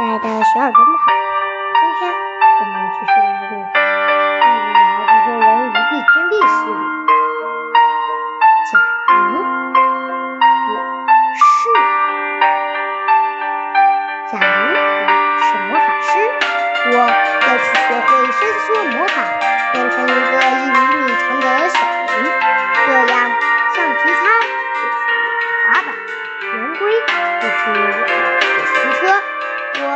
亲爱的小耳朵们好，今天我们继续来读《女孩子做人一臂之力》系列。假如我是，假如我是魔法师，我要去学会伸缩魔法，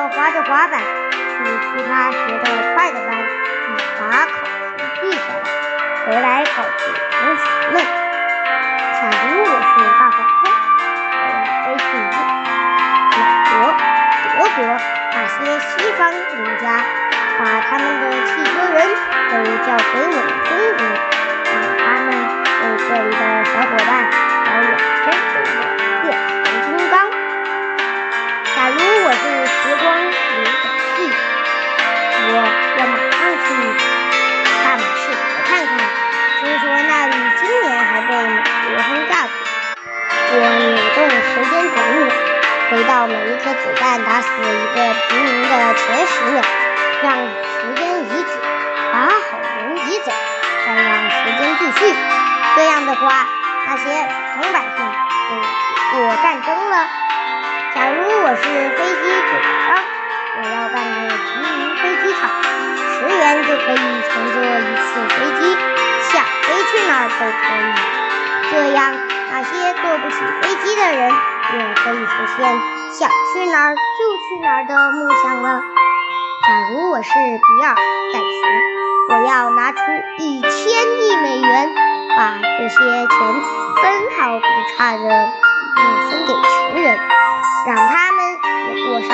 滑着滑板去其他学得快的班，把考题记下来，回来告诉同学们。假如我是大黄蜂，我要飞去美国、德国那些西方国家，把他们的汽车人都叫回我回到每一颗子弹打死一个平民的前十秒，让时间移止，把好人移走，再让时间继续。这样的话，那些普通百姓就抵过战争了。假如我是飞机主商，我要办个平民飞机场，十元就可以乘坐一次飞机，想飞去哪儿都可以。这样，那些坐不起飞机的人我可以实现想去哪儿就去哪儿的梦想了。假如我是比尔盖茨，我要拿出一千亿美元，把这些钱分毫不差的分给穷人。让他们也过上